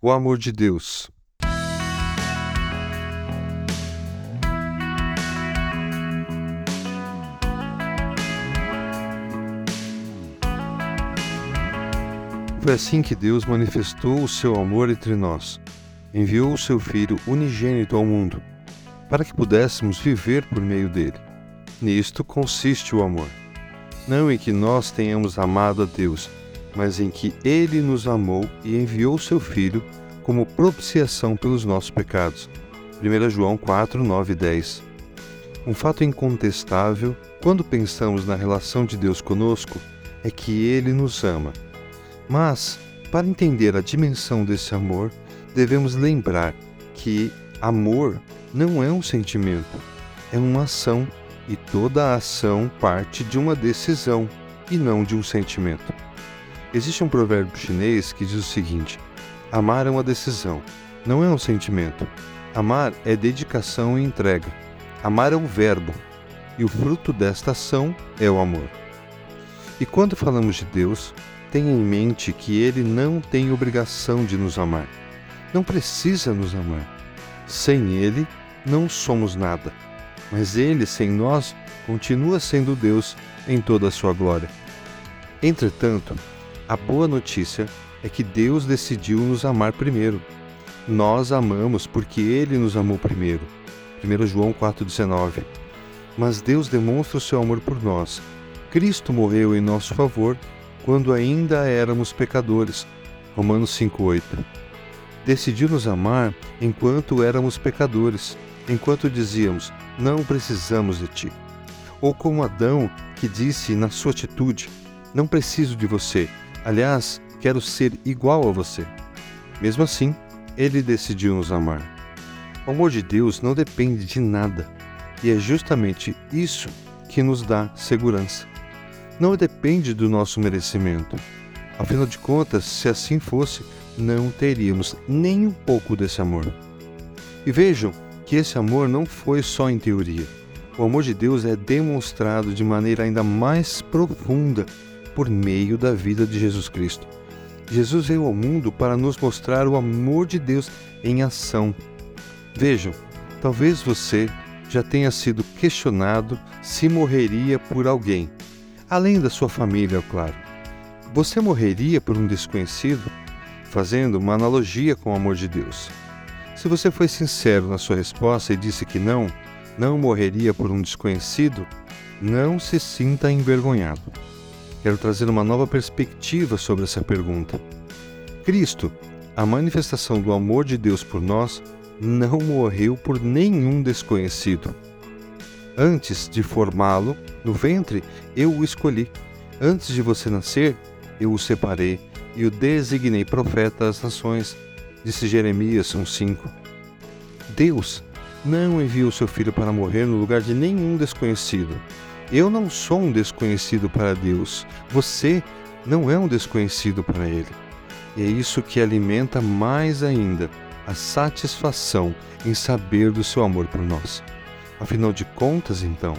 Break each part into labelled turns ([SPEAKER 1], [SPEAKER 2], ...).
[SPEAKER 1] O amor de Deus. Foi assim que Deus manifestou o seu amor entre nós. Enviou o seu Filho unigênito ao mundo, para que pudéssemos viver por meio dele. Nisto consiste o amor. Não em que nós tenhamos amado a Deus, mas em que ele nos amou e enviou seu Filho como propiciação pelos nossos pecados. 1 João 4, 9 e 10. Um fato incontestável, quando pensamos na relação de Deus conosco, é que ele nos ama. Mas, para entender a dimensão desse amor, devemos lembrar que amor não é um sentimento, é uma ação, e toda ação parte de uma decisão e não de um sentimento. Existe um provérbio chinês que diz o seguinte: Amar é uma decisão, não é um sentimento. Amar é dedicação e entrega. Amar é um verbo, e o fruto desta ação é o amor. E quando falamos de Deus, tenha em mente que Ele não tem obrigação de nos amar. Não precisa nos amar. Sem Ele, não somos nada. Mas Ele, sem nós, continua sendo Deus em toda a sua glória. Entretanto, a boa notícia é que Deus decidiu nos amar primeiro. Nós amamos porque Ele nos amou primeiro. 1 João 4,19 Mas Deus demonstra o seu amor por nós. Cristo morreu em nosso favor quando ainda éramos pecadores. Romanos 5,8 Decidiu nos amar enquanto éramos pecadores, enquanto dizíamos: Não precisamos de ti. Ou como Adão, que disse na sua atitude: Não preciso de você. Aliás, quero ser igual a você. Mesmo assim, ele decidiu nos amar. O amor de Deus não depende de nada, e é justamente isso que nos dá segurança. Não depende do nosso merecimento. Afinal de contas, se assim fosse, não teríamos nem um pouco desse amor. E vejam que esse amor não foi só em teoria. O amor de Deus é demonstrado de maneira ainda mais profunda por meio da vida de Jesus Cristo. Jesus veio ao mundo para nos mostrar o amor de Deus em ação. Vejam, talvez você já tenha sido questionado se morreria por alguém, além da sua família, é claro. Você morreria por um desconhecido? Fazendo uma analogia com o amor de Deus. Se você foi sincero na sua resposta e disse que não, não morreria por um desconhecido, não se sinta envergonhado quero trazer uma nova perspectiva sobre essa pergunta. Cristo, a manifestação do amor de Deus por nós, não morreu por nenhum desconhecido. Antes de formá-lo no ventre, eu o escolhi. Antes de você nascer, eu o separei e o designei profeta às nações, disse Jeremias 1,5. Deus não enviou seu filho para morrer no lugar de nenhum desconhecido. Eu não sou um desconhecido para Deus. Você não é um desconhecido para Ele. E é isso que alimenta mais ainda a satisfação em saber do seu amor por nós. Afinal de contas, então,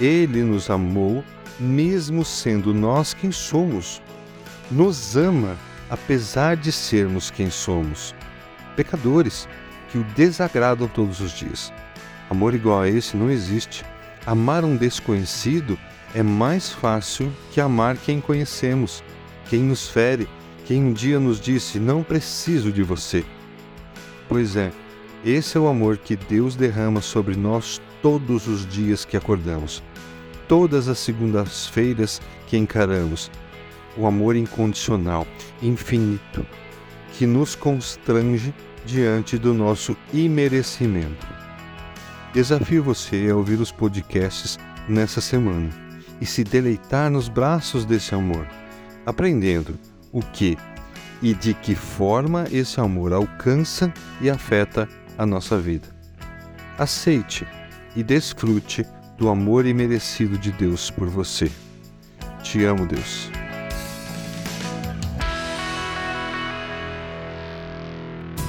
[SPEAKER 1] Ele nos amou mesmo sendo nós quem somos. Nos ama apesar de sermos quem somos, pecadores que o desagradam todos os dias. Amor igual a esse não existe. Amar um desconhecido é mais fácil que amar quem conhecemos, quem nos fere, quem um dia nos disse: Não preciso de você. Pois é, esse é o amor que Deus derrama sobre nós todos os dias que acordamos, todas as segundas-feiras que encaramos. O amor incondicional, infinito, que nos constrange diante do nosso imerecimento. Desafio você a ouvir os podcasts nessa semana e se deleitar nos braços desse amor, aprendendo o que e de que forma esse amor alcança e afeta a nossa vida. Aceite e desfrute do amor imerecido de Deus por você. Te amo, Deus.